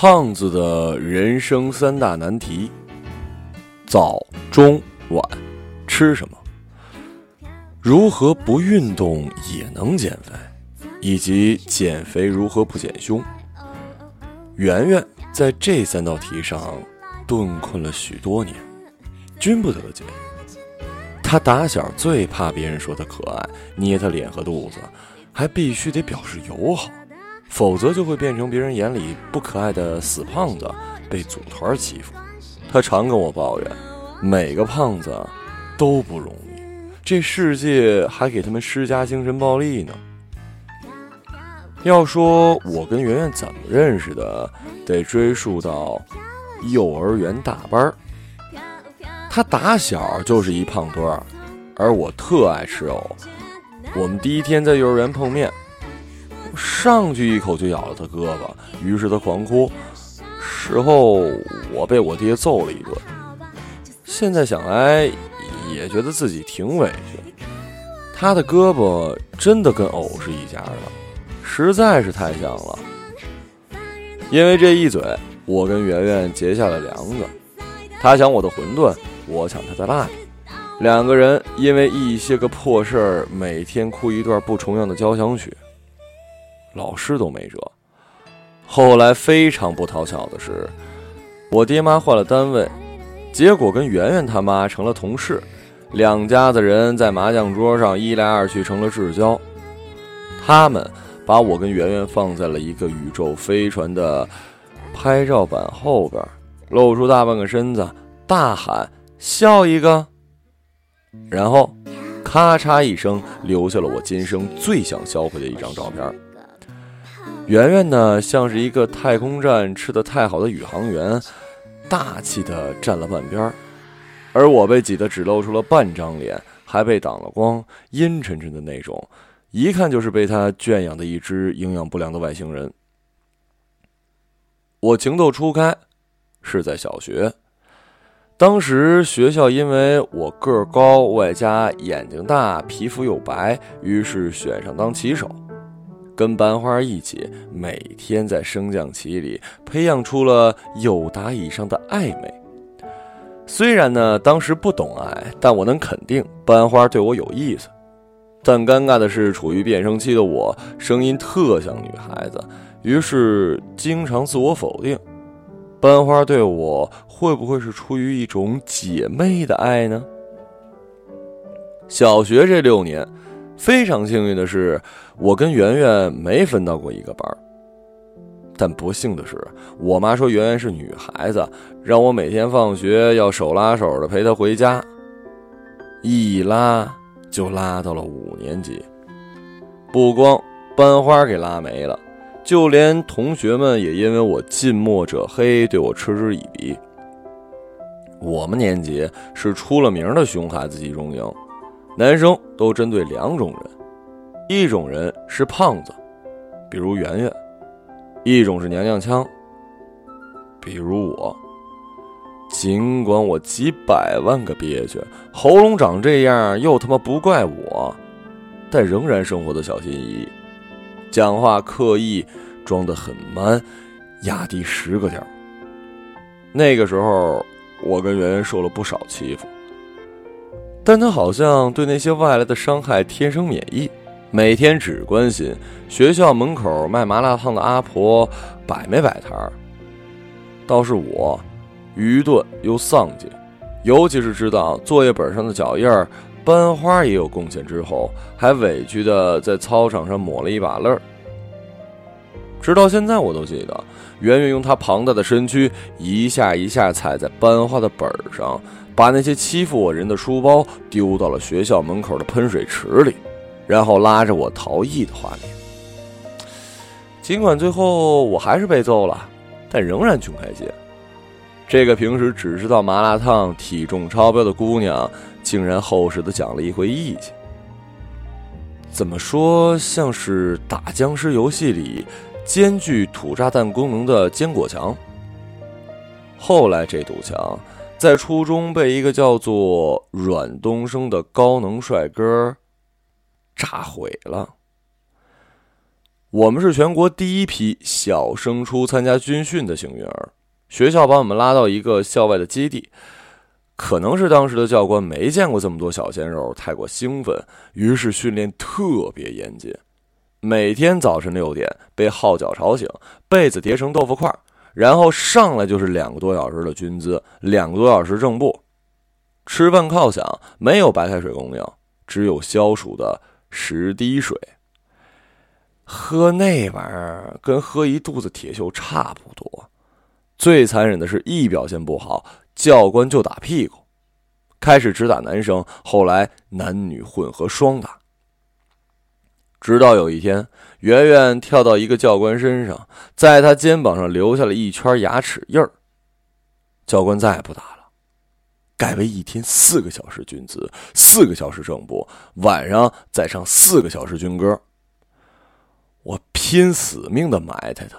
胖子的人生三大难题：早、中、晚，吃什么？如何不运动也能减肥？以及减肥如何不减胸？圆圆在这三道题上顿困了许多年，均不得解。他打小最怕别人说他可爱，捏他脸和肚子，还必须得表示友好，否则就会变成别人眼里不可爱的死胖子，被组团欺负。他常跟我抱怨，每个胖子都不容易，这世界还给他们施加精神暴力呢。要说我跟圆圆怎么认识的，得追溯到幼儿园大班儿。他打小就是一胖墩儿，而我特爱吃藕。我们第一天在幼儿园碰面，上去一口就咬了他胳膊，于是他狂哭。事后我被我爹揍了一顿，现在想来也觉得自己挺委屈。他的胳膊真的跟藕是一家的。实在是太像了，因为这一嘴，我跟圆圆结下了梁子。他抢我的馄饨，我抢他的蜡笔。两个人因为一些个破事儿，每天哭一段不重样的交响曲。老师都没辙。后来非常不讨巧的是，我爹妈换了单位，结果跟圆圆他妈成了同事，两家子人在麻将桌上一来二去成了至交。他们。把我跟圆圆放在了一个宇宙飞船的拍照板后边，露出大半个身子，大喊“笑一个”，然后咔嚓一声，留下了我今生最想销毁的一张照片。圆圆呢，像是一个太空站吃的太好的宇航员，大气的站了半边而我被挤得只露出了半张脸，还被挡了光，阴沉沉的那种。一看就是被他圈养的一只营养不良的外星人。我情窦初开，是在小学。当时学校因为我个儿高，外加眼睛大，皮肤又白，于是选上当棋手，跟班花一起，每天在升降旗里培养出了有达以上的暧昧。虽然呢，当时不懂爱，但我能肯定班花对我有意思。但尴尬的是，处于变声期的我，声音特像女孩子，于是经常自我否定。班花对我会不会是出于一种姐妹的爱呢？小学这六年，非常幸运的是，我跟圆圆没分到过一个班但不幸的是，我妈说圆圆是女孩子，让我每天放学要手拉手的陪她回家。一拉。就拉到了五年级，不光班花给拉没了，就连同学们也因为我近墨者黑，对我嗤之以鼻。我们年级是出了名的熊孩子集中营，男生都针对两种人，一种人是胖子，比如圆圆；一种是娘娘腔，比如我。尽管我几百万个憋屈，喉咙长这样又他妈不怪我，但仍然生活的小心翼翼，讲话刻意装得很 man，压低十个调。那个时候，我跟圆圆受了不少欺负，但他好像对那些外来的伤害天生免疫，每天只关心学校门口卖麻辣烫的阿婆摆没摆摊儿，倒是我。愚钝又丧气，尤其是知道作业本上的脚印儿，班花也有贡献之后，还委屈的在操场上抹了一把泪儿。直到现在，我都记得，圆圆用她庞大的身躯一下一下踩在班花的本上，把那些欺负我人的书包丢到了学校门口的喷水池里，然后拉着我逃逸的画面。尽管最后我还是被揍了，但仍然穷开心。这个平时只知道麻辣烫、体重超标的姑娘，竟然厚实的讲了一回义气。怎么说，像是打僵尸游戏里兼具土炸弹功能的坚果墙。后来这堵墙，在初中被一个叫做阮东升的高能帅哥炸毁了。我们是全国第一批小升初参加军训的幸运儿，学校把我们拉到一个校外的基地。可能是当时的教官没见过这么多小鲜肉，太过兴奋，于是训练特别严谨。每天早晨六点被号角吵醒，被子叠成豆腐块，然后上来就是两个多小时的军姿，两个多小时正步。吃饭靠响，没有白开水供应，只有消暑的十滴水。喝那玩意儿跟喝一肚子铁锈差不多。最残忍的是，一表现不好。教官就打屁股，开始只打男生，后来男女混合双打。直到有一天，圆圆跳到一个教官身上，在他肩膀上留下了一圈牙齿印儿。教官再也不打了，改为一天四个小时军姿，四个小时正步，晚上再上四个小时军歌。我拼死命的埋汰他，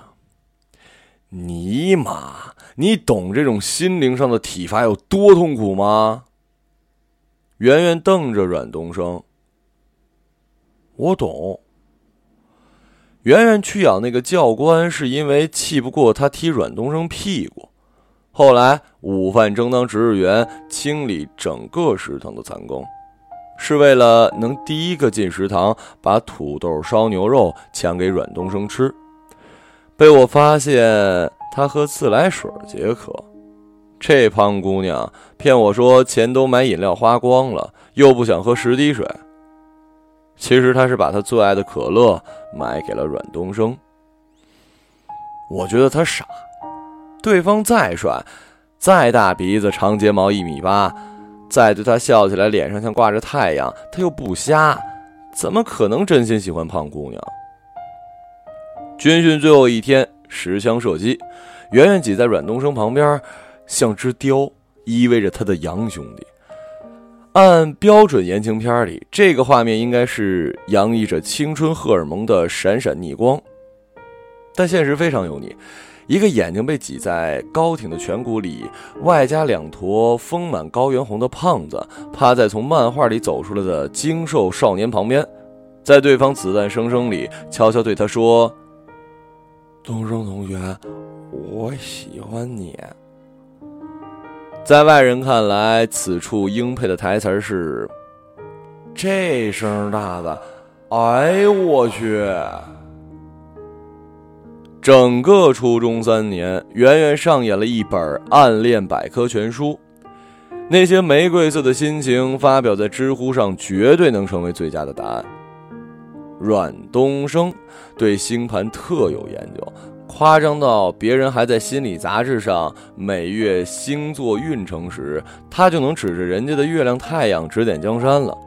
尼玛！你懂这种心灵上的体罚有多痛苦吗？圆圆瞪着阮东升，我懂。圆圆去咬那个教官，是因为气不过他踢阮东升屁股。后来午饭争当值日员，清理整个食堂的残羹，是为了能第一个进食堂，把土豆烧牛肉抢给阮东升吃。被我发现。他喝自来水解渴，这胖姑娘骗我说钱都买饮料花光了，又不想喝十滴水。其实他是把他最爱的可乐买给了阮东升。我觉得他傻，对方再帅，再大鼻子、长睫毛一米八，再对他笑起来脸上像挂着太阳，他又不瞎，怎么可能真心喜欢胖姑娘？军训最后一天。持枪射击，圆圆挤在阮东升旁边，像只雕，依偎着他的杨兄弟。按标准言情片里，这个画面应该是洋溢着青春荷尔蒙的闪闪逆光，但现实非常油腻。一个眼睛被挤在高挺的颧骨里，外加两坨丰满高原红的胖子，趴在从漫画里走出来的精瘦少年旁边，在对方子弹声声里，悄悄对他说。东升同学，我喜欢你。在外人看来，此处应配的台词是：“这声大的，哎呦我去！”整个初中三年，圆圆上演了一本暗恋百科全书。那些玫瑰色的心情，发表在知乎上，绝对能成为最佳的答案。阮东升对星盘特有研究，夸张到别人还在心理杂志上每月星座运程时，他就能指着人家的月亮、太阳指点江山了，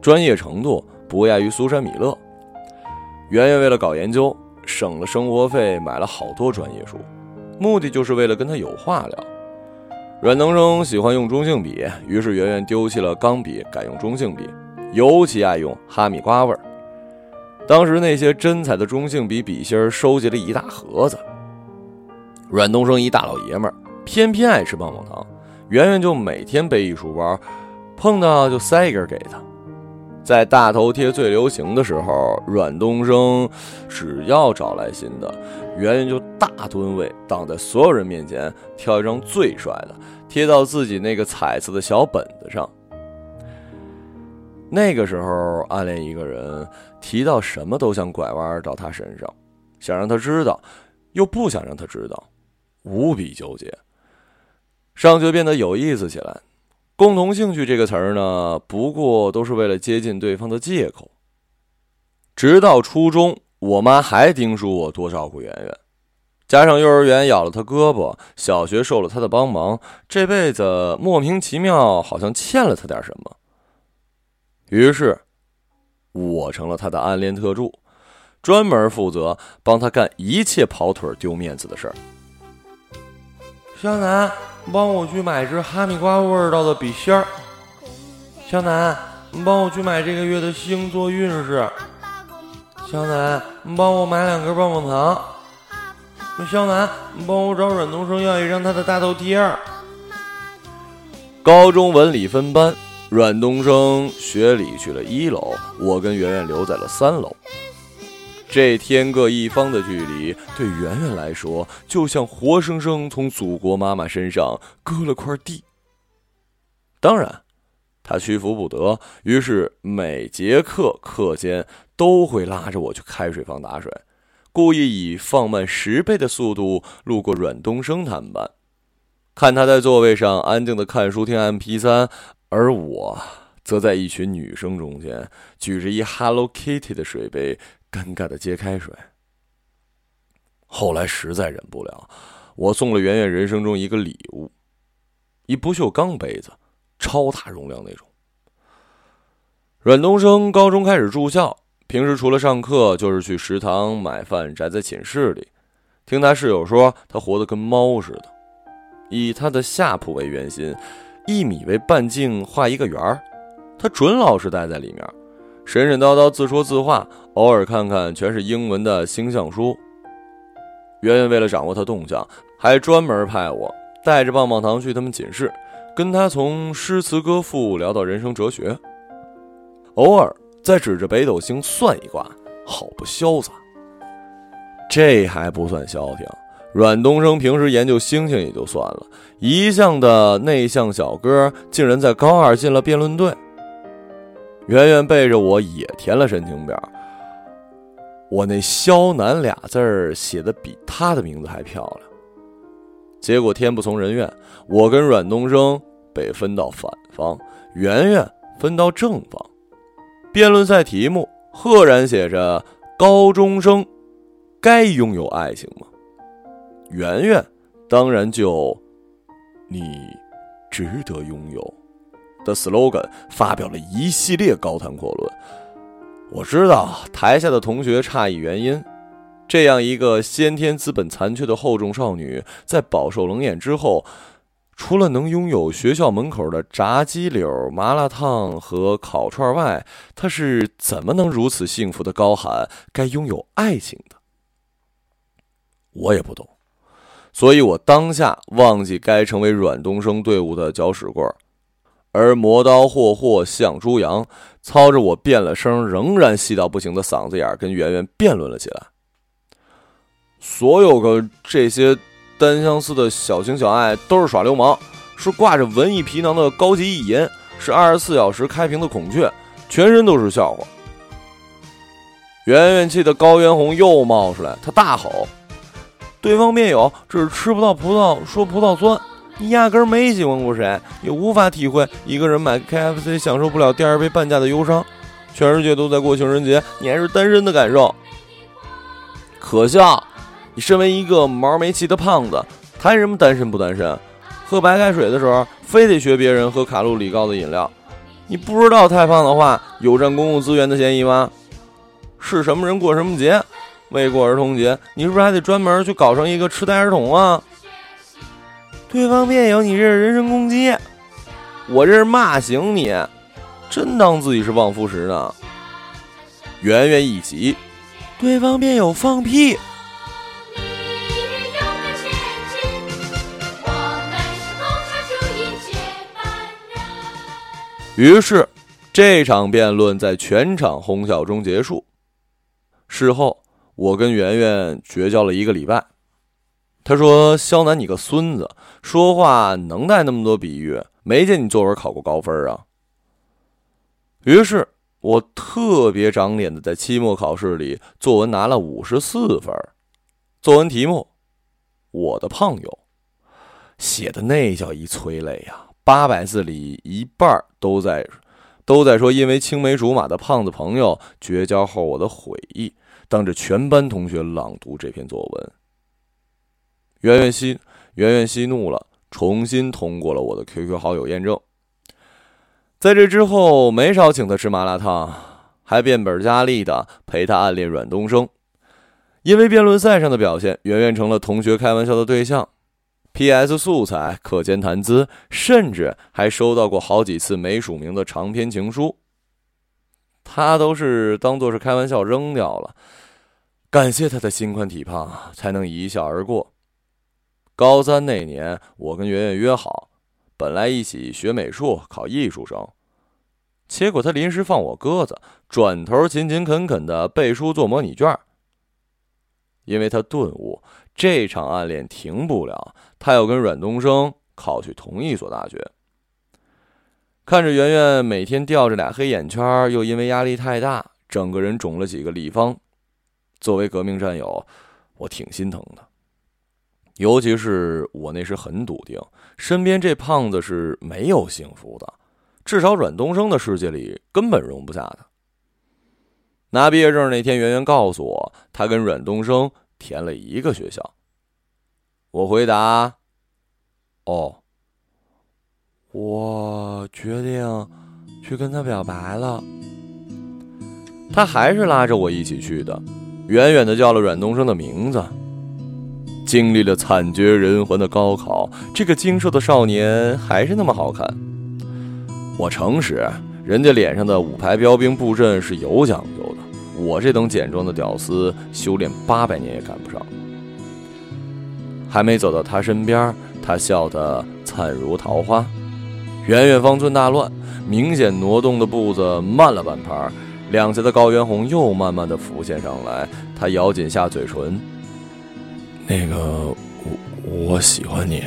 专业程度不亚于苏珊·米勒。圆圆为了搞研究，省了生活费买了好多专业书，目的就是为了跟他有话聊。阮东升喜欢用中性笔，于是圆圆丢弃了钢笔，改用中性笔，尤其爱用哈密瓜味儿。当时那些真彩的中性笔笔芯收集了一大盒子。阮东升一大老爷们儿，偏偏爱吃棒棒糖，圆圆就每天背一书包，碰到就塞一根给他。在大头贴最流行的时候，阮东升只要找来新的，圆圆就大吨位挡在所有人面前，挑一张最帅的，贴到自己那个彩色的小本子上。那个时候暗恋一个人，提到什么都想拐弯到他身上，想让他知道，又不想让他知道，无比纠结。上学变得有意思起来，共同兴趣这个词儿呢，不过都是为了接近对方的借口。直到初中，我妈还叮嘱我多照顾圆圆，加上幼儿园咬了他胳膊，小学受了他的帮忙，这辈子莫名其妙好像欠了他点什么。于是，我成了他的暗恋特助，专门负责帮他干一切跑腿丢面子的事儿。湘南，帮我去买支哈密瓜味道的笔芯儿。湘南，你帮我去买这个月的星座运势。湘南，你帮我买两根棒棒糖。湘南，你帮我找阮东升要一张他的大头贴。高中文理分班，阮东升学理去了一楼，我跟圆圆留在了三楼。这天各一方的距离，对圆圆来说，就像活生生从祖国妈妈身上割了块地。当然，她屈服不得，于是每节课课间都会拉着我去开水房打水，故意以放慢十倍的速度路过阮东升他们班，看他在座位上安静的看书听 M P 三，而我则在一群女生中间举着一 Hello Kitty 的水杯。尴尬的接开水。后来实在忍不了，我送了圆圆人生中一个礼物，一不锈钢杯子，超大容量那种。阮东升高中开始住校，平时除了上课就是去食堂买饭，宅在寝室里。听他室友说，他活得跟猫似的。以他的下铺为圆心，一米为半径画一个圆儿，他准老实待在里面。神神叨叨自说自话，偶尔看看全是英文的星象书。圆圆为了掌握他动向，还专门派我带着棒棒糖去他们寝室，跟他从诗词歌赋聊到人生哲学，偶尔再指着北斗星算一卦，好不潇洒。这还不算消停，阮东升平时研究星星也就算了，一向的内向小哥竟然在高二进了辩论队。圆圆背着我也填了申请表，我那“肖楠”俩字儿写的比他的名字还漂亮。结果天不从人愿，我跟阮东升被分到反方，圆圆分到正方。辩论赛题目赫然写着：“高中生该拥有爱情吗？”圆圆当然就：“你值得拥有。”的 slogan 发表了一系列高谈阔论。我知道台下的同学诧异原因。这样一个先天资本残缺的厚重少女，在饱受冷眼之后，除了能拥有学校门口的炸鸡柳、麻辣烫和烤串外，她是怎么能如此幸福的高喊该拥有爱情的？我也不懂，所以我当下忘记该成为阮东升队伍的搅屎棍儿。而磨刀霍霍向猪羊，操着我变了声、仍然细到不行的嗓子眼儿，跟圆圆辩论了起来。所有个这些单相思的小情小爱都是耍流氓，是挂着文艺皮囊的高级意淫，是二十四小时开屏的孔雀，全身都是笑话。圆圆气得高原红又冒出来，他大吼：“对方辩友只是吃不到葡萄说葡萄酸。”你压根没喜欢过谁，也无法体会一个人买 KFC 享受不了第二杯半价的忧伤。全世界都在过情人节，你还是单身的感受。可笑！你身为一个毛没齐的胖子，谈什么单身不单身？喝白开水的时候，非得学别人喝卡路里高的饮料。你不知道太胖的话有占公共资源的嫌疑吗？是什么人过什么节？未过儿童节，你是不是还得专门去搞上一个痴呆儿童啊？对方辩友，你这是人身攻击，我这是骂醒你，真当自己是望夫石呢？圆圆一急，对方辩友放屁。于是，这场辩论在全场哄笑中结束。事后，我跟圆圆绝交了一个礼拜。他说：“肖楠，你个孙子，说话能带那么多比喻？没见你作文考过高分啊。”于是，我特别长脸的在期末考试里作文拿了五十四分。作文题目：我的胖友，写的那叫一催泪呀！八百字里一半都在都在说因为青梅竹马的胖子朋友绝交后我的悔意，当着全班同学朗读这篇作文。圆圆息，圆圆息怒了，重新通过了我的 QQ 好友验证。在这之后，没少请他吃麻辣烫，还变本加厉的陪他暗恋阮东升。因为辩论赛上的表现，圆圆成了同学开玩笑的对象。PS 素材、课间谈资，甚至还收到过好几次没署名的长篇情书。他都是当做是开玩笑扔掉了。感谢他的心宽体胖，才能一笑而过。高三那年，我跟圆圆约好，本来一起学美术、考艺术生，结果他临时放我鸽子，转头勤勤恳恳的背书做模拟卷。因为他顿悟，这场暗恋停不了，他要跟阮东升考去同一所大学。看着圆圆每天吊着俩黑眼圈，又因为压力太大，整个人肿了几个立方。作为革命战友，我挺心疼的。尤其是我那时很笃定，身边这胖子是没有幸福的，至少阮东升的世界里根本容不下他。拿毕业证那天，圆圆告诉我，他跟阮东升填了一个学校。我回答：“哦。”我决定去跟他表白了。他还是拉着我一起去的，远远的叫了阮东升的名字。经历了惨绝人寰的高考，这个精瘦的少年还是那么好看。我诚实，人家脸上的五排标兵布阵是有讲究的，我这等简装的屌丝，修炼八百年也赶不上。还没走到他身边，他笑得灿如桃花。圆圆方寸大乱，明显挪动的步子慢了半拍，两颊的高原红又慢慢的浮现上来。他咬紧下嘴唇，那个我我喜欢你。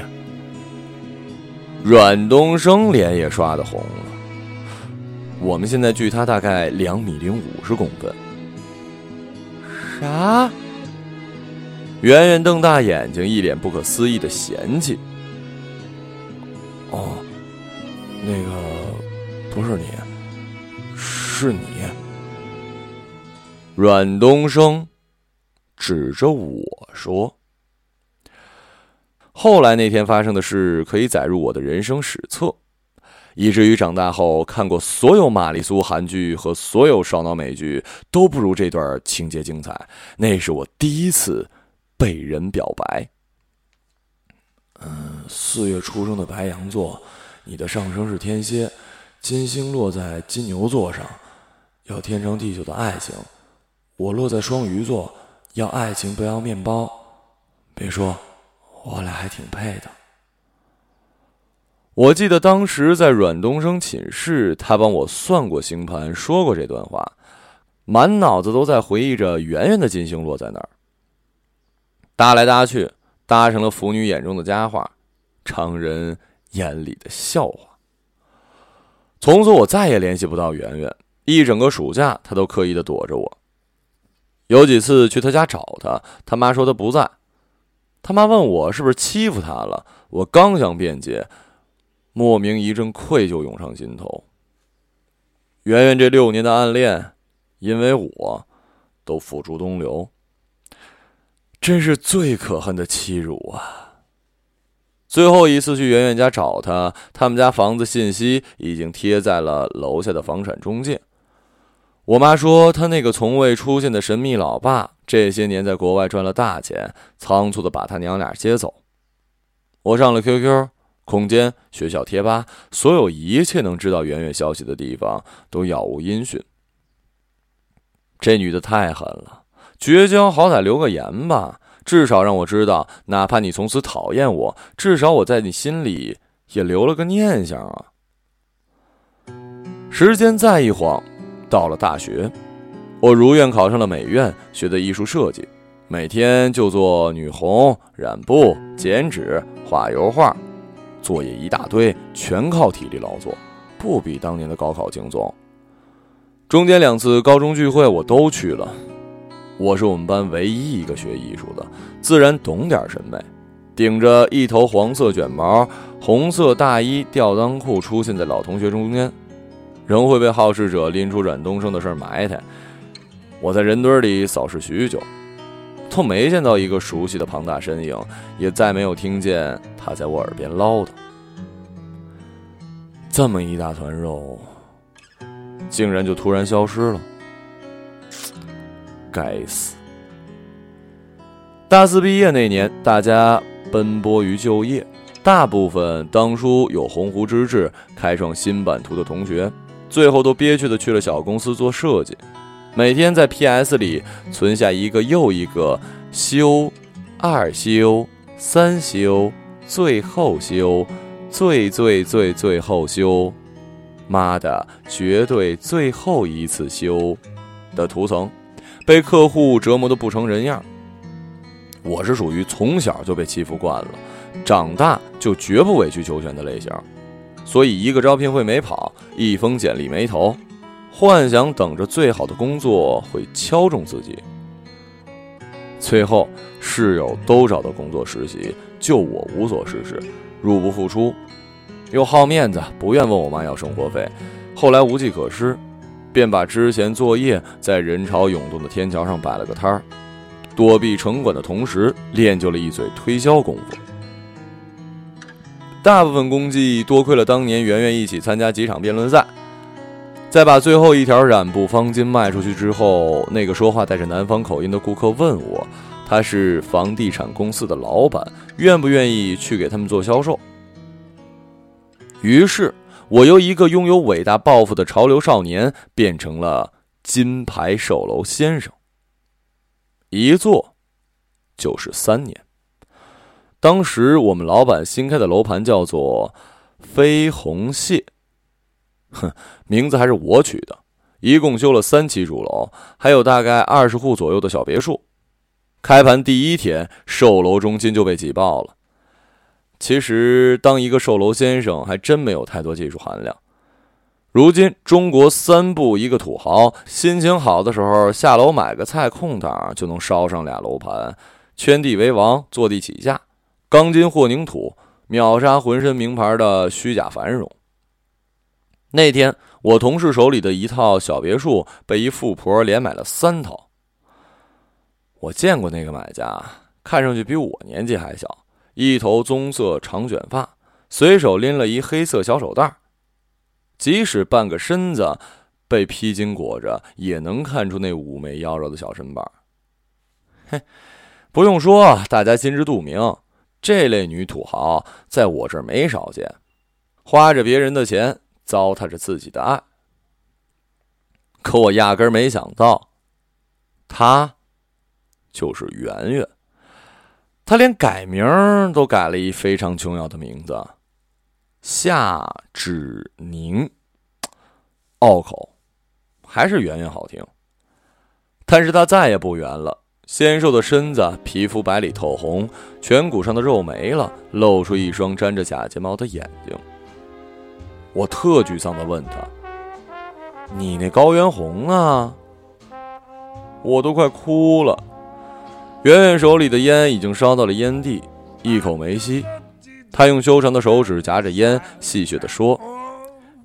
阮东升脸也刷的红了。我们现在距他大概两米零五十公分。啥？圆圆瞪大眼睛，一脸不可思议的嫌弃。哦。那个不是你，是你。阮东升指着我说：“后来那天发生的事可以载入我的人生史册，以至于长大后看过所有玛丽苏韩剧和所有烧脑美剧，都不如这段情节精彩。那是我第一次被人表白。嗯，四月出生的白羊座。”你的上升是天蝎，金星落在金牛座上，要天长地久的爱情；我落在双鱼座，要爱情不要面包。别说，我俩还挺配的。我记得当时在阮东升寝室，他帮我算过星盘，说过这段话，满脑子都在回忆着圆圆的金星落在哪儿。搭来搭去，搭成了腐女眼中的佳话，常人。眼里的笑话。从此我再也联系不到圆圆，一整个暑假她都刻意的躲着我。有几次去她家找她，他妈说她不在。他妈问我是不是欺负她了，我刚想辩解，莫名一阵愧疚涌上心头。圆圆这六年的暗恋，因为我，都付诸东流，真是最可恨的欺辱啊！最后一次去圆圆家找他，他们家房子信息已经贴在了楼下的房产中介。我妈说，他那个从未出现的神秘老爸，这些年在国外赚了大钱，仓促的把他娘俩接走。我上了 QQ、空间、学校贴吧，所有一切能知道圆圆消息的地方都杳无音讯。这女的太狠了，绝交好歹留个言吧。至少让我知道，哪怕你从此讨厌我，至少我在你心里也留了个念想啊。时间再一晃，到了大学，我如愿考上了美院，学的艺术设计，每天就做女红、染布、剪纸、画油画，作业一大堆，全靠体力劳作，不比当年的高考轻松。中间两次高中聚会我都去了。我是我们班唯一一个学艺术的，自然懂点审美。顶着一头黄色卷毛、红色大衣、吊裆裤出现在老同学中间，仍会被好事者拎出阮东升的事埋汰。我在人堆里扫视许久，都没见到一个熟悉的庞大身影，也再没有听见他在我耳边唠叨。这么一大团肉，竟然就突然消失了。该死！大四毕业那年，大家奔波于就业，大部分当初有鸿鹄之志开创新版图的同学，最后都憋屈的去了小公司做设计，每天在 PS 里存下一个又一个修、二修、三修、最后修、最最最最后修，妈的，绝对最后一次修的图层，被客户折磨的不成人样。我是属于从小就被欺负惯了，长大就绝不委曲求全的类型，所以一个招聘会没跑，一封简历没投，幻想等着最好的工作会敲中自己。最后室友都找到工作实习，就我无所事事，入不敷出，又好面子，不愿问我妈要生活费。后来无计可施，便把之前作业在人潮涌动的天桥上摆了个摊儿。躲避城管的同时，练就了一嘴推销功夫。大部分功绩多亏了当年圆圆一起参加几场辩论赛。在把最后一条染布方巾卖出去之后，那个说话带着南方口音的顾客问我，他是房地产公司的老板，愿不愿意去给他们做销售？于是，我由一个拥有伟大抱负的潮流少年，变成了金牌售楼先生。一做就是三年。当时我们老板新开的楼盘叫做“飞鸿蟹”，哼，名字还是我取的。一共修了三期主楼，还有大概二十户左右的小别墅。开盘第一天，售楼中心就被挤爆了。其实，当一个售楼先生还真没有太多技术含量。如今，中国三步一个土豪，心情好的时候下楼买个菜，空档就能烧上俩楼盘，圈地为王，坐地起价，钢筋混凝土秒杀浑身名牌的虚假繁荣。那天，我同事手里的一套小别墅被一富婆连买了三套。我见过那个买家，看上去比我年纪还小，一头棕色长卷发，随手拎了一黑色小手袋。即使半个身子被披巾裹着，也能看出那妩媚妖娆的小身板。嘿，不用说，大家心知肚明，这类女土豪在我这儿没少见，花着别人的钱，糟蹋着自己的爱。可我压根没想到，她就是圆圆。他连改名都改了一非常重要的名字。夏芷宁，拗口，还是圆圆好听。但是她再也不圆了，纤瘦的身子，皮肤白里透红，颧骨上的肉没了，露出一双粘着假睫毛的眼睛。我特沮丧的问他：“你那高原红啊？”我都快哭了。圆圆手里的烟已经烧到了烟蒂，一口没吸。他用修长的手指夹着烟，戏谑地说：“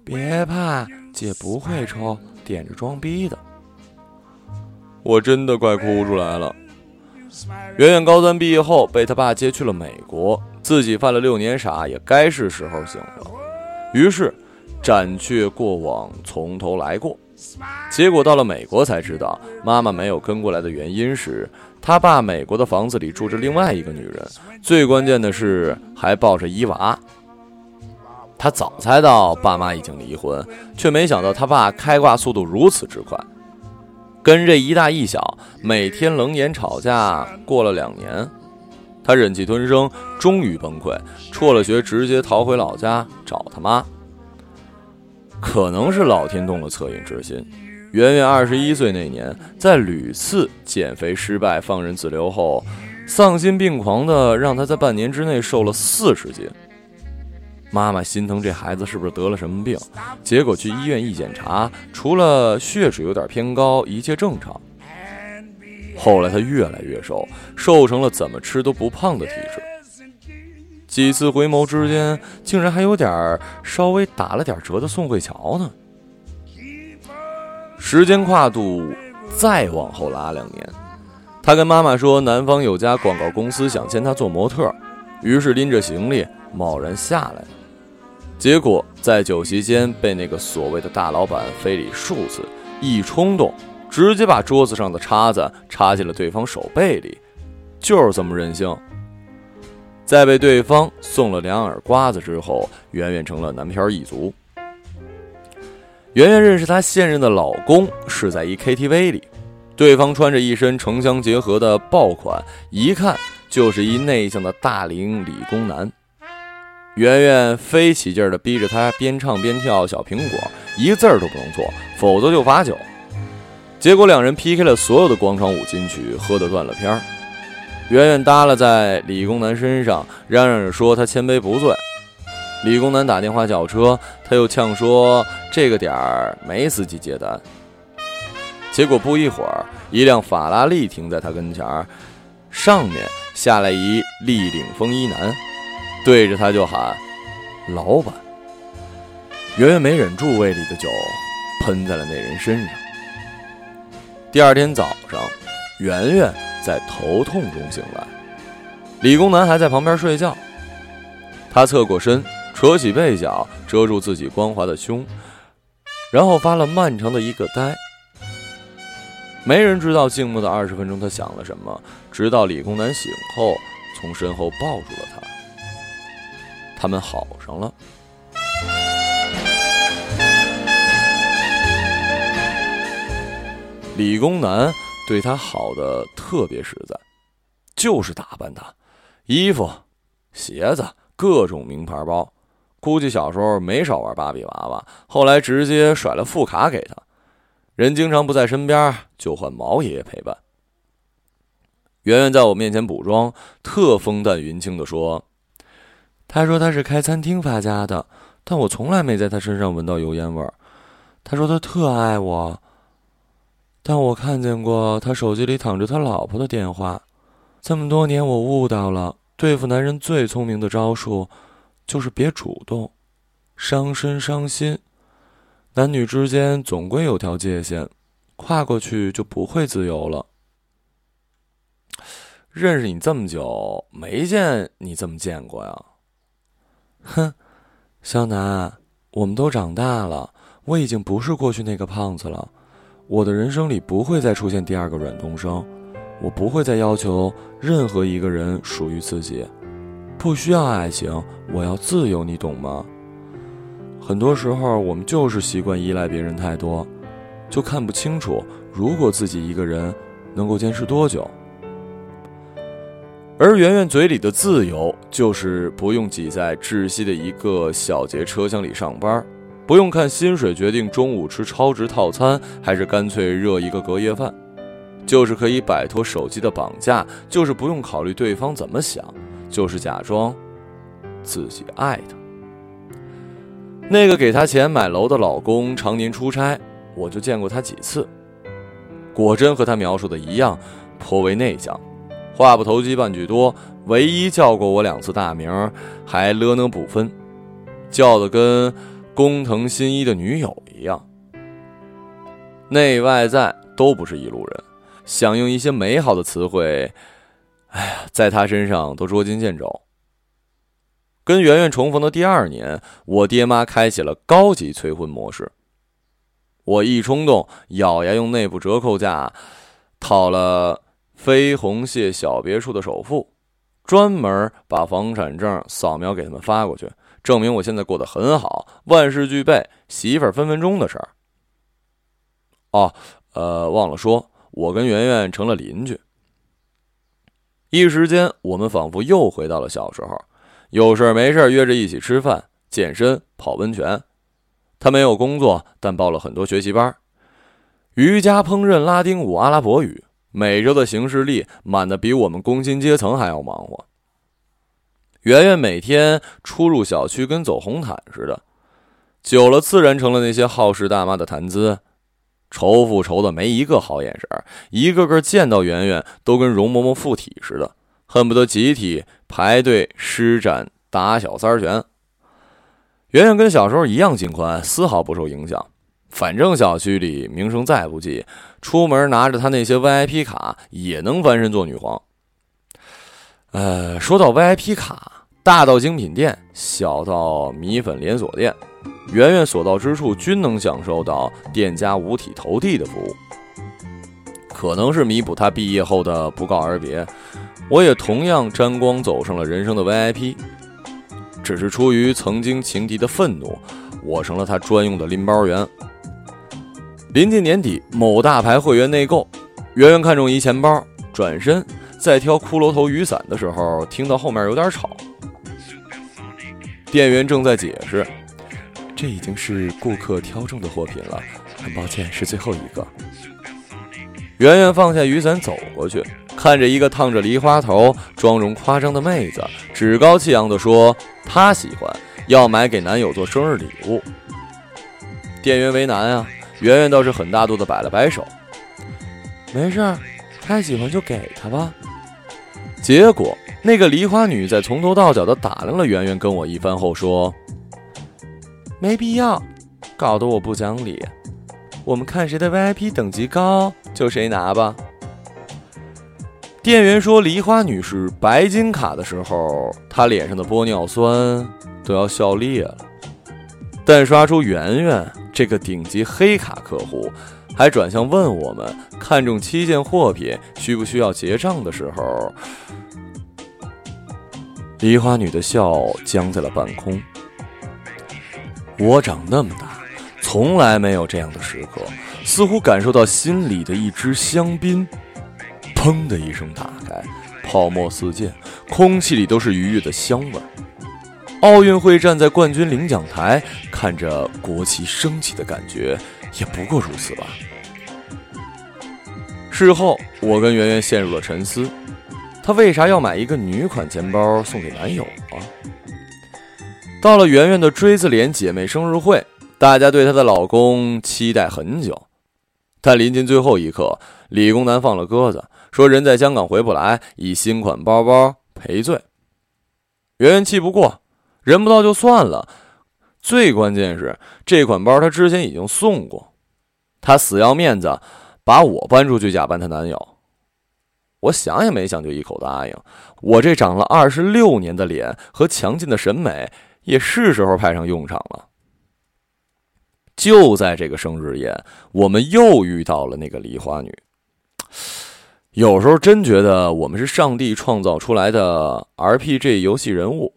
别怕，姐不会抽，点着装逼的。”我真的快哭出来了。圆圆高三毕业后被他爸接去了美国，自己犯了六年傻，也该是时候醒了。于是，斩却过往，从头来过。结果到了美国才知道，妈妈没有跟过来的原因是。他爸美国的房子里住着另外一个女人，最关键的是还抱着一娃。他早猜到爸妈已经离婚，却没想到他爸开挂速度如此之快。跟这一大一小每天冷眼吵架，过了两年，他忍气吞声，终于崩溃，辍了学，直接逃回老家找他妈。可能是老天动了恻隐之心。圆圆二十一岁那年，在屡次减肥失败、放任自流后，丧心病狂的让她在半年之内瘦了四十斤。妈妈心疼这孩子是不是得了什么病，结果去医院一检查，除了血脂有点偏高，一切正常。后来她越来越瘦，瘦成了怎么吃都不胖的体质。几次回眸之间，竟然还有点稍微打了点折的宋慧乔呢。时间跨度再往后拉两年，他跟妈妈说，南方有家广告公司想签他做模特，于是拎着行李贸然下来。结果在酒席间被那个所谓的大老板非礼数次，一冲动直接把桌子上的叉子插进了对方手背里，就是这么任性。在被对方送了两耳瓜子之后，远远成了南片一族。圆圆认识她现任的老公是在一 KTV 里，对方穿着一身城乡结合的爆款，一看就是一内向的大龄理工男。圆圆非起劲儿的逼着他边唱边跳《小苹果》，一个字儿都不能错，否则就罚酒。结果两人 PK 了所有的广场舞金曲，喝得断了片儿。圆圆耷拉在理工男身上，嚷嚷着说他千杯不醉。理工男打电话叫车，他又呛说这个点儿没司机接单。结果不一会儿，一辆法拉利停在他跟前儿，上面下来一立领风衣男。对着他就喊：“老板！”圆圆没忍住，胃里的酒喷在了那人身上。第二天早上，圆圆在头痛中醒来，理工男还在旁边睡觉。他侧过身，扯起被角遮住自己光滑的胸，然后发了漫长的一个呆。没人知道静默的二十分钟他想了什么，直到理工男醒后，从身后抱住了他。他们好上了。理工男对他好的特别实在，就是打扮他，衣服、鞋子，各种名牌包。估计小时候没少玩芭比娃娃，后来直接甩了副卡给他。人经常不在身边，就换毛爷爷陪伴。圆圆在我面前补妆，特风淡云轻的说。他说他是开餐厅发家的，但我从来没在他身上闻到油烟味儿。他说他特爱我，但我看见过他手机里躺着他老婆的电话。这么多年，我悟到了对付男人最聪明的招数，就是别主动，伤身伤心。男女之间总归有条界限，跨过去就不会自由了。认识你这么久，没见你这么见过呀。哼，肖楠，我们都长大了，我已经不是过去那个胖子了。我的人生里不会再出现第二个阮东升，我不会再要求任何一个人属于自己，不需要爱情，我要自由，你懂吗？很多时候，我们就是习惯依赖别人太多，就看不清楚，如果自己一个人能够坚持多久。而圆圆嘴里的自由，就是不用挤在窒息的一个小节车厢里上班，不用看薪水决定中午吃超值套餐还是干脆热一个隔夜饭，就是可以摆脱手机的绑架，就是不用考虑对方怎么想，就是假装自己爱他。那个给他钱买楼的老公常年出差，我就见过他几次，果真和他描述的一样，颇为内向。话不投机半句多，唯一叫过我两次大名，还了呢不分，叫的跟工藤新一的女友一样。内外在都不是一路人，想用一些美好的词汇，哎呀，在他身上都捉襟见肘。跟圆圆重逢的第二年，我爹妈开启了高级催婚模式，我一冲动，咬牙用内部折扣价套了。飞鸿蟹小别墅的首付，专门把房产证扫描给他们发过去，证明我现在过得很好，万事俱备，媳妇儿分分钟的事儿。哦，呃，忘了说，我跟圆圆成了邻居。一时间，我们仿佛又回到了小时候，有事没事约着一起吃饭、健身、泡温泉。他没有工作，但报了很多学习班，瑜伽、烹饪、拉丁舞、阿拉伯语。每周的行事历满的比我们工薪阶层还要忙活。圆圆每天出入小区跟走红毯似的，久了自然成了那些好事大妈的谈资。仇富仇的没一个好眼神，一个个见到圆圆都跟容嬷嬷附体似的，恨不得集体排队施展打小三拳。圆圆跟小时候一样心宽，丝毫不受影响。反正小区里名声再不济，出门拿着他那些 VIP 卡也能翻身做女皇。呃，说到 VIP 卡，大到精品店，小到米粉连锁店，圆圆所到之处均能享受到店家五体投地的服务。可能是弥补他毕业后的不告而别，我也同样沾光走上了人生的 VIP。只是出于曾经情敌的愤怒，我成了他专用的拎包员。临近年底，某大牌会员内购，圆圆看中一钱包，转身在挑骷髅头雨伞的时候，听到后面有点吵。店员正在解释：“这已经是顾客挑中的货品了，很抱歉，是最后一个。”圆圆放下雨伞走过去，看着一个烫着梨花头、妆容夸张的妹子，趾高气扬地说：“她喜欢，要买给男友做生日礼物。”店员为难啊，圆圆倒是很大度地摆了摆手：“没事，她喜欢就给她吧。”结果，那个梨花女在从头到脚的打量了圆圆跟我一番后说：“没必要，搞得我不讲理。我们看谁的 VIP 等级高。”就谁拿吧。店员说：“梨花女士白金卡的时候，她脸上的玻尿酸都要笑裂了。但刷出圆圆这个顶级黑卡客户，还转向问我们看中七件货品需不需要结账的时候，梨花女的笑僵在了半空。我长那么大，从来没有这样的时刻。”似乎感受到心里的一支香槟，砰的一声打开，泡沫四溅，空气里都是愉悦的香味。奥运会站在冠军领奖台，看着国旗升起的感觉，也不过如此吧。事后，我跟圆圆陷入了沉思：她为啥要买一个女款钱包送给男友啊？到了圆圆的锥子脸姐妹生日会，大家对她的老公期待很久。但临近最后一刻，理工男放了鸽子，说人在香港回不来，以新款包包赔罪。圆圆气不过，人不到就算了，最关键是这款包她之前已经送过，她死要面子，把我搬出去假扮她男友。我想也没想就一口答应。我这长了二十六年的脸和强劲的审美，也是时候派上用场了。就在这个生日宴，我们又遇到了那个梨花女。有时候真觉得我们是上帝创造出来的 RPG 游戏人物，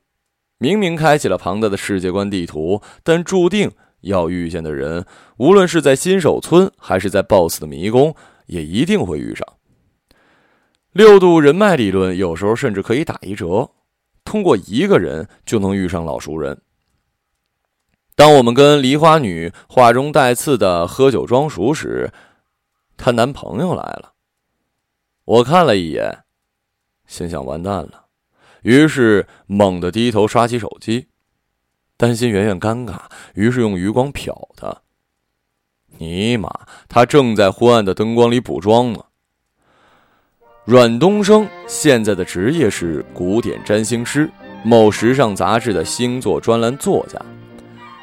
明明开启了庞大的世界观地图，但注定要遇见的人，无论是在新手村还是在 BOSS 的迷宫，也一定会遇上。六度人脉理论有时候甚至可以打一折，通过一个人就能遇上老熟人。当我们跟梨花女话中带刺的喝酒装熟时，她男朋友来了。我看了一眼，心想完蛋了，于是猛地低头刷起手机，担心圆圆尴尬，于是用余光瞟她。尼玛，她正在昏暗的灯光里补妆呢。阮东升现在的职业是古典占星师，某时尚杂志的星座专栏作家。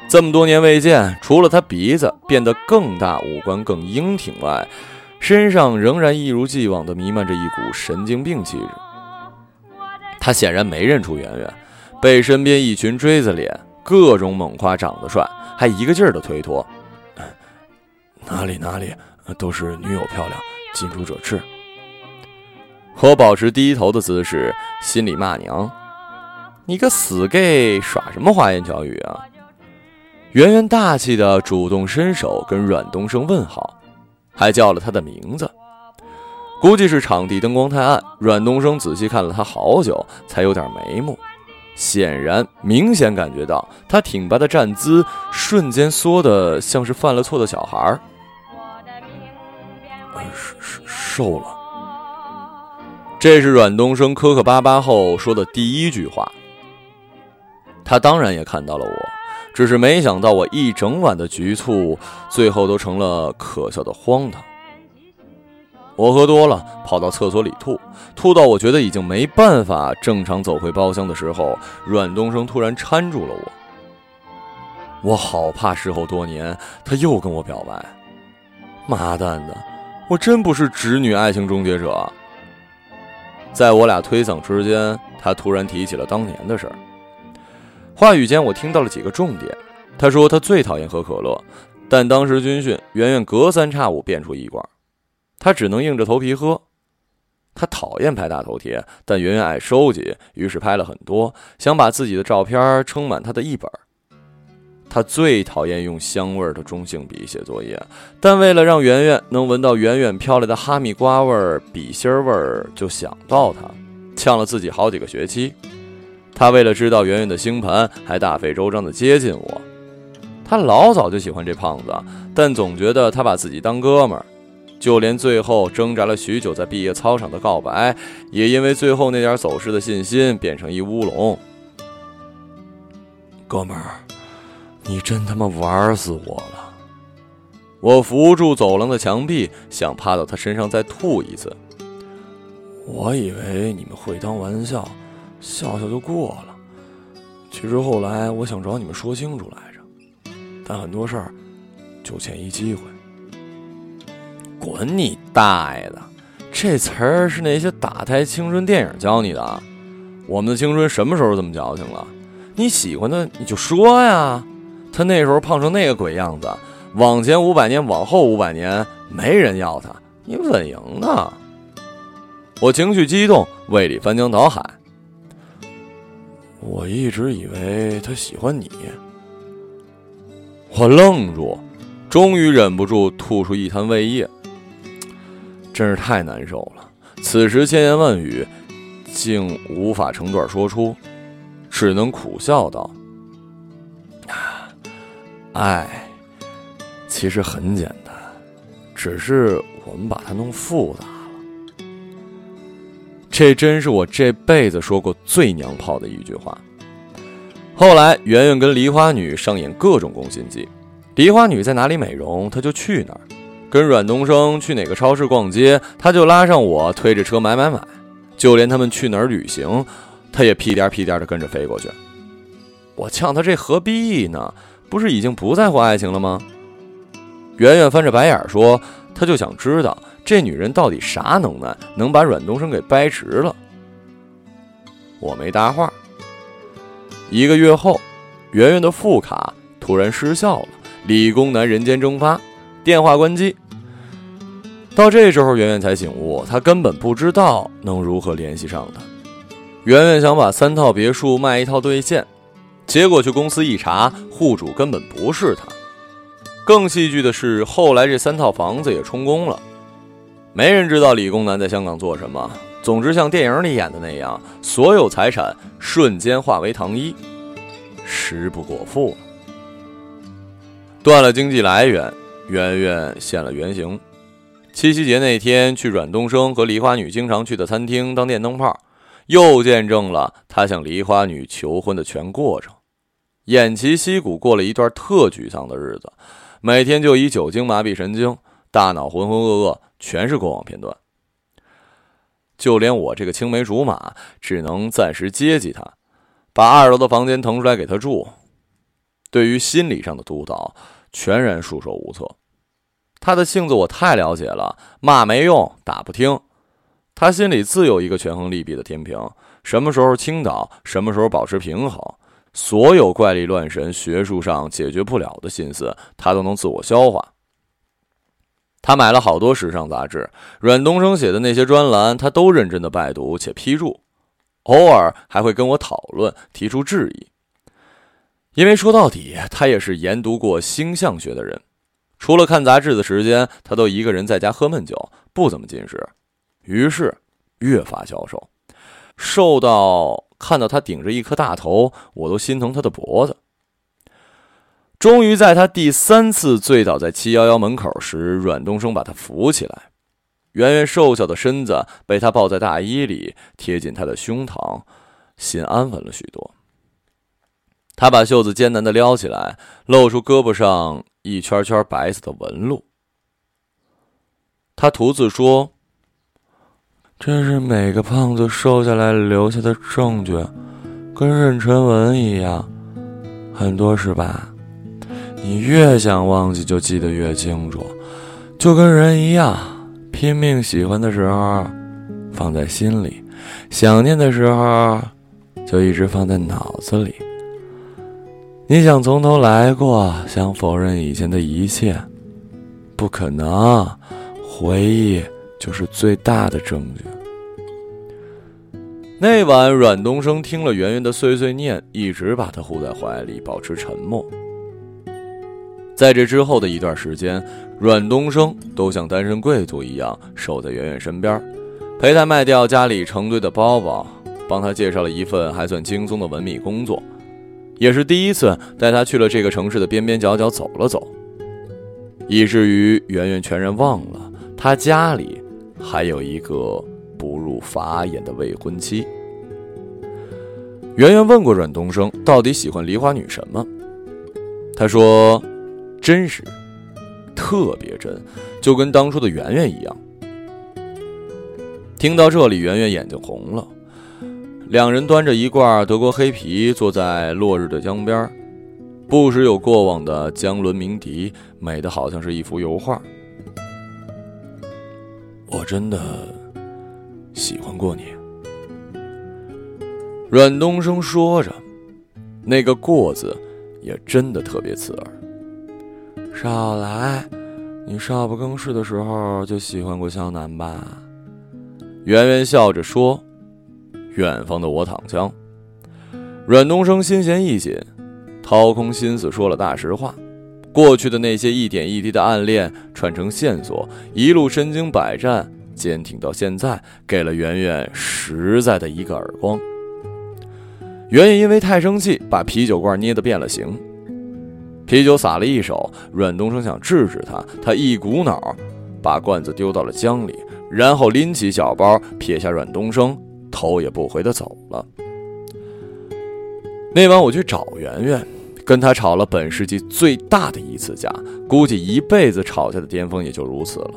这么多年未见，除了他鼻子变得更大、五官更英挺外，身上仍然一如既往地弥漫着一股神经病气质。他显然没认出圆圆，被身边一群锥子脸各种猛夸长得帅，还一个劲儿地推脱：“ 哪里哪里，都是女友漂亮，近朱者赤。”我保持低头的姿势，心里骂娘：“你个死 gay，耍什么花言巧语啊！”圆圆大气的主动伸手跟阮东升问好，还叫了他的名字。估计是场地灯光太暗，阮东升仔细看了他好久，才有点眉目。显然，明显感觉到他挺拔的站姿瞬间缩的像是犯了错的小孩儿。瘦瘦瘦了。这是阮东升磕磕巴巴后说的第一句话。他当然也看到了我。只是没想到，我一整晚的局促，最后都成了可笑的荒唐。我喝多了，跑到厕所里吐，吐到我觉得已经没办法正常走回包厢的时候，阮东升突然搀住了我。我好怕事后多年他又跟我表白，妈蛋的，我真不是直女爱情终结者。在我俩推搡之间，他突然提起了当年的事儿。话语间，我听到了几个重点。他说他最讨厌喝可乐，但当时军训，圆圆隔三差五变出一罐，他只能硬着头皮喝。他讨厌拍大头贴，但圆圆爱收集，于是拍了很多，想把自己的照片撑满他的一本。他最讨厌用香味儿的中性笔写作业，但为了让圆圆能闻到远远飘来的哈密瓜味儿、笔芯味儿，就想到他，呛了自己好几个学期。他为了知道圆圆的星盘，还大费周章的接近我。他老早就喜欢这胖子，但总觉得他把自己当哥们儿。就连最后挣扎了许久在毕业操场的告白，也因为最后那点走失的信心变成一乌龙。哥们儿，你真他妈玩死我了！我扶住走廊的墙壁，想趴到他身上再吐一次。我以为你们会当玩笑，笑笑就过了。其实后来我想找你们说清楚来着，但很多事儿就欠一机会。滚你大爷的！这词儿是那些打胎青春电影教你的。我们的青春什么时候这么矫情了？你喜欢的你就说呀。他那时候胖成那个鬼样子，往前五百年，往后五百年，没人要他。你稳赢的。我情绪激动，胃里翻江倒海。我一直以为他喜欢你。我愣住，终于忍不住吐出一滩胃液。真是太难受了，此时千言万语，竟无法成段说出，只能苦笑道：“爱，其实很简单，只是我们把它弄复杂了。”这真是我这辈子说过最娘炮的一句话。后来，圆圆跟梨花女上演各种攻心计，梨花女在哪里美容，她就去哪儿。跟阮东升去哪个超市逛街，她就拉上我推着车买买买，就连他们去哪儿旅行，她也屁颠屁颠的跟着飞过去。我呛她这何必呢？不是已经不在乎爱情了吗？圆圆翻着白眼说：“他就想知道这女人到底啥能耐，能把阮东升给掰直了。”我没搭话。一个月后，圆圆的副卡突然失效了，理工男人间蒸发。电话关机。到这时候，圆圆才醒悟，她根本不知道能如何联系上他。圆圆想把三套别墅卖一套兑现，结果去公司一查，户主根本不是他。更戏剧的是，后来这三套房子也充公了。没人知道理工男在香港做什么。总之，像电影里演的那样，所有财产瞬间化为糖衣，食不果腹，断了经济来源。圆圆现了原形。七夕节那天去阮东升和梨花女经常去的餐厅当电灯泡，又见证了他向梨花女求婚的全过程。偃旗息鼓过了一段特沮丧的日子，每天就以酒精麻痹神经，大脑浑浑噩噩，全是过往片段。就连我这个青梅竹马，只能暂时接济他，把二楼的房间腾出来给他住。对于心理上的督导，全然束手无策。他的性子我太了解了，骂没用，打不听。他心里自有一个权衡利弊的天平，什么时候倾倒，什么时候保持平衡。所有怪力乱神、学术上解决不了的心思，他都能自我消化。他买了好多时尚杂志，阮东升写的那些专栏，他都认真的拜读且批注，偶尔还会跟我讨论，提出质疑。因为说到底，他也是研读过星象学的人。除了看杂志的时间，他都一个人在家喝闷酒，不怎么进食，于是越发消瘦，瘦到看到他顶着一颗大头，我都心疼他的脖子。终于在他第三次醉倒在七幺幺门口时，阮东升把他扶起来，圆圆瘦小的身子被他抱在大衣里，贴近他的胸膛，心安稳了许多。他把袖子艰难的撩起来，露出胳膊上。一圈圈白色的纹路。他独自说：“这是每个胖子瘦下来留下的证据，跟妊娠纹一样，很多是吧？你越想忘记，就记得越清楚，就跟人一样，拼命喜欢的时候放在心里，想念的时候就一直放在脑子里。”你想从头来过，想否认以前的一切，不可能。回忆就是最大的证据。那晚，阮东升听了圆圆的碎碎念，一直把她护在怀里，保持沉默。在这之后的一段时间，阮东升都像单身贵族一样守在圆圆身边，陪她卖掉家里成堆的包包，帮她介绍了一份还算轻松的文秘工作，也是第一次带她去了这个城市的边边角角走了走，以至于圆圆全然忘了她家里还有一个不入法眼的未婚妻。圆圆问过阮东升到底喜欢梨花女什么，他说：“真实，特别真，就跟当初的圆圆一样。”听到这里，圆圆眼睛红了。两人端着一罐德国黑啤，坐在落日的江边，不时有过往的江轮鸣笛，美得好像是一幅油画。我真的喜欢过你。阮东升说着，那个“过”字也真的特别刺耳。少来，你少不更事的时候就喜欢过肖楠吧？圆圆笑着说。远方的我躺枪。阮东升心弦一紧，掏空心思说了大实话。过去的那些一点一滴的暗恋串成线索，一路身经百战，坚挺到现在，给了圆圆实在的一个耳光。圆圆因为太生气，把啤酒罐捏得变了形，啤酒洒了一手。阮东升想制止他，他一股脑把罐子丢到了江里，然后拎起小包，撇下阮东升，头也不回的走了。那晚我去找圆圆，跟他吵了本世纪最大的一次架，估计一辈子吵架的巅峰也就如此了。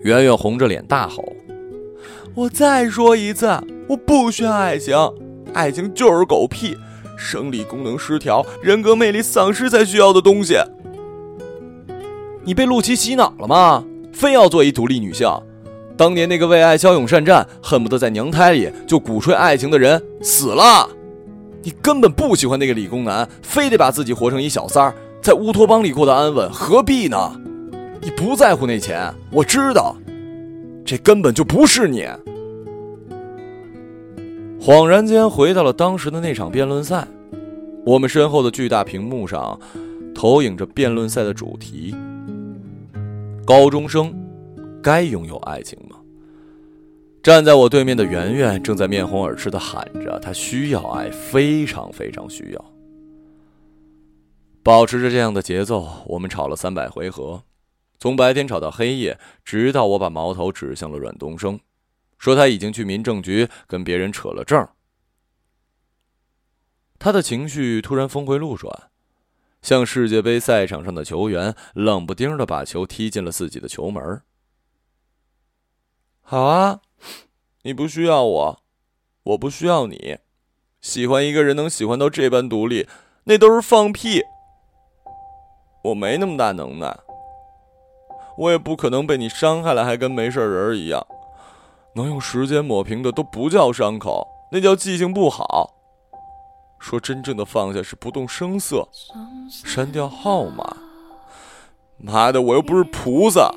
圆圆红着脸大吼：“我再说一次，我不需要爱情。”爱情就是狗屁，生理功能失调、人格魅力丧失才需要的东西。你被陆琪洗脑了吗？非要做一独立女性？当年那个为爱骁勇善战、恨不得在娘胎里就鼓吹爱情的人死了，你根本不喜欢那个理工男，非得把自己活成一小三儿，在乌托邦里过得安稳，何必呢？你不在乎那钱，我知道，这根本就不是你。恍然间回到了当时的那场辩论赛，我们身后的巨大屏幕上投影着辩论赛的主题：高中生该拥有爱情？站在我对面的圆圆正在面红耳赤的喊着：“她需要爱，非常非常需要。”保持着这样的节奏，我们吵了三百回合，从白天吵到黑夜，直到我把矛头指向了阮东升。说他已经去民政局跟别人扯了证。他的情绪突然峰回路转，像世界杯赛场上的球员，冷不丁的把球踢进了自己的球门。好啊，你不需要我，我不需要你。喜欢一个人能喜欢到这般独立，那都是放屁。我没那么大能耐，我也不可能被你伤害了还跟没事人一样。能用时间抹平的都不叫伤口，那叫记性不好。说真正的放下是不动声色，删掉号码。妈的，我又不是菩萨。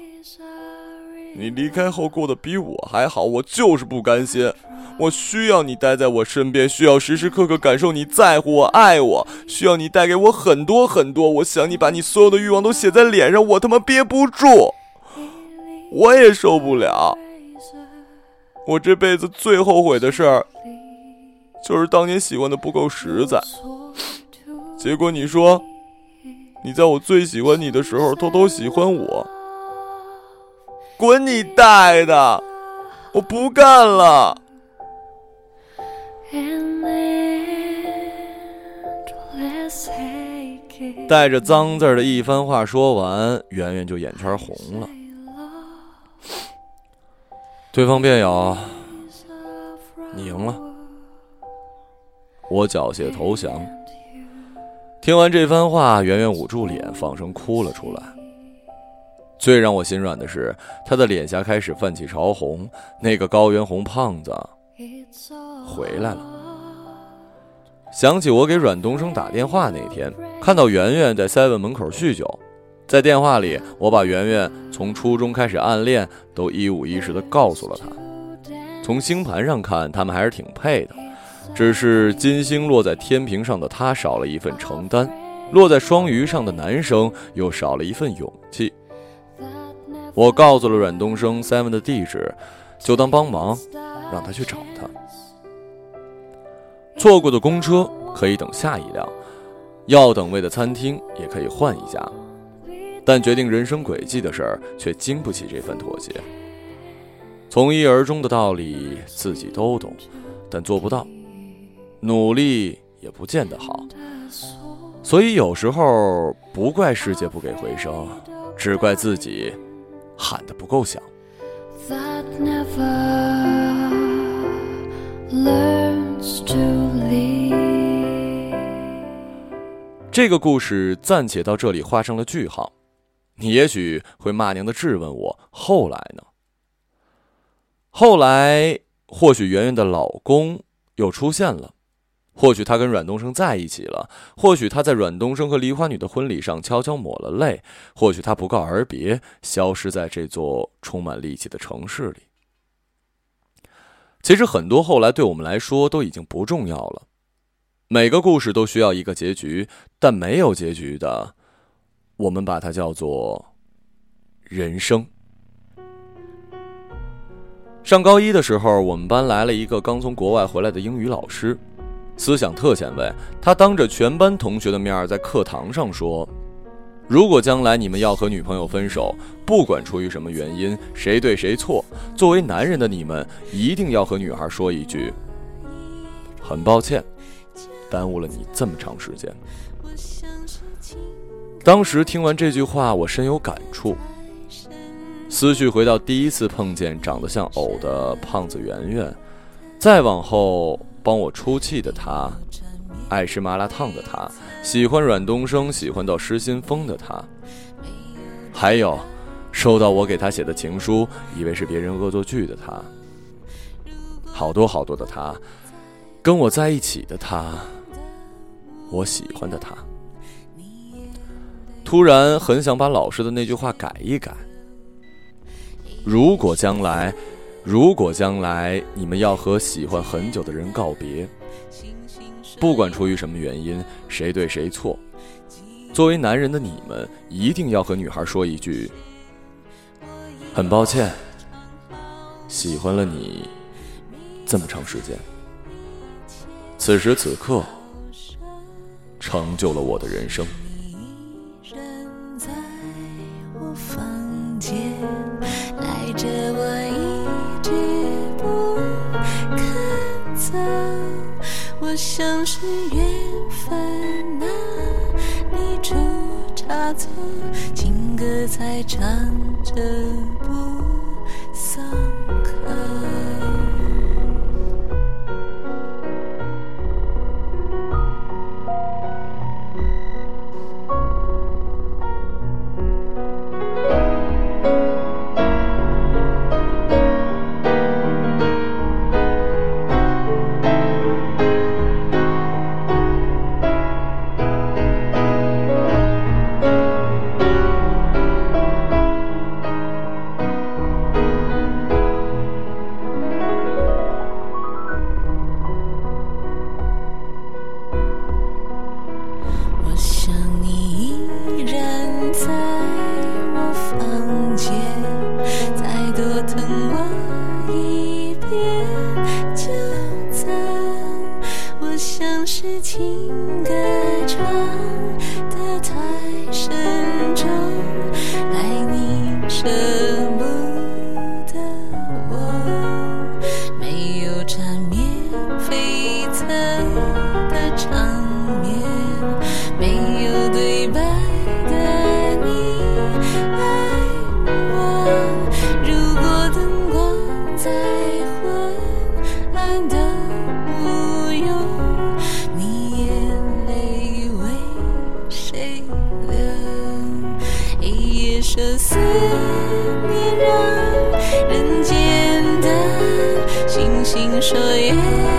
你离开后过得比我还好，我就是不甘心。我需要你待在我身边，需要时时刻刻感受你在乎我、爱我，需要你带给我很多很多。我想你把你所有的欲望都写在脸上，我他妈憋不住，我也受不了。我这辈子最后悔的事儿，就是当年喜欢的不够实在。结果你说，你在我最喜欢你的时候偷偷喜欢我，滚你大爷的！我不干了。带着脏字儿的一番话说完，圆圆就眼圈红了。对方辩友，你赢了。我缴械投降。听完这番话，圆圆捂住脸，放声哭了出来。最让我心软的是，他的脸颊开始泛起潮红。那个高原红胖子回来了。想起我给阮东升打电话那天，看到圆圆在 seven 门口酗酒。在电话里，我把圆圆从初中开始暗恋都一五一十的告诉了他。从星盘上看，他们还是挺配的，只是金星落在天平上的他少了一份承担，落在双鱼上的男生又少了一份勇气。我告诉了阮东升 Seven 的地址，就当帮忙，让他去找他。错过的公车可以等下一辆，要等位的餐厅也可以换一家，但决定人生轨迹的事儿却经不起这份妥协。从一而终的道理自己都懂，但做不到，努力也不见得好。所以有时候不怪世界不给回声，只怪自己喊得不够响。that never learns to leave. 这个故事暂且到这里画上了句号。你也许会骂娘的质问我：后来呢？后来，或许圆圆的老公又出现了，或许他跟阮东升在一起了，或许他在阮东升和梨花女的婚礼上悄悄抹了泪，或许他不告而别，消失在这座充满戾气的城市里。其实很多后来对我们来说都已经不重要了。每个故事都需要一个结局，但没有结局的，我们把它叫做人生。上高一的时候，我们班来了一个刚从国外回来的英语老师，思想特前卫。他当着全班同学的面在课堂上说：“如果将来你们要和女朋友分手，不管出于什么原因，谁对谁错，作为男人的你们一定要和女孩说一句：‘很抱歉，耽误了你这么长时间。’”当时听完这句话，我深有感触。思绪回到第一次碰见长得像藕的胖子圆圆，再往后帮我出气的他，爱吃麻辣烫的他，喜欢阮东升喜欢到失心疯的他，还有收到我给他写的情书，以为是别人恶作剧的他，好多好多的他，跟我在一起的他，我喜欢的他，突然很想把老师的那句话改一改。如果将来，如果将来你们要和喜欢很久的人告别，不管出于什么原因，谁对谁错，作为男人的你们一定要和女孩说一句：“很抱歉，喜欢了你这么长时间。”此时此刻，成就了我的人生。我像是缘分啊，你出差错，情歌在唱着。这思念让人间的星星说。也。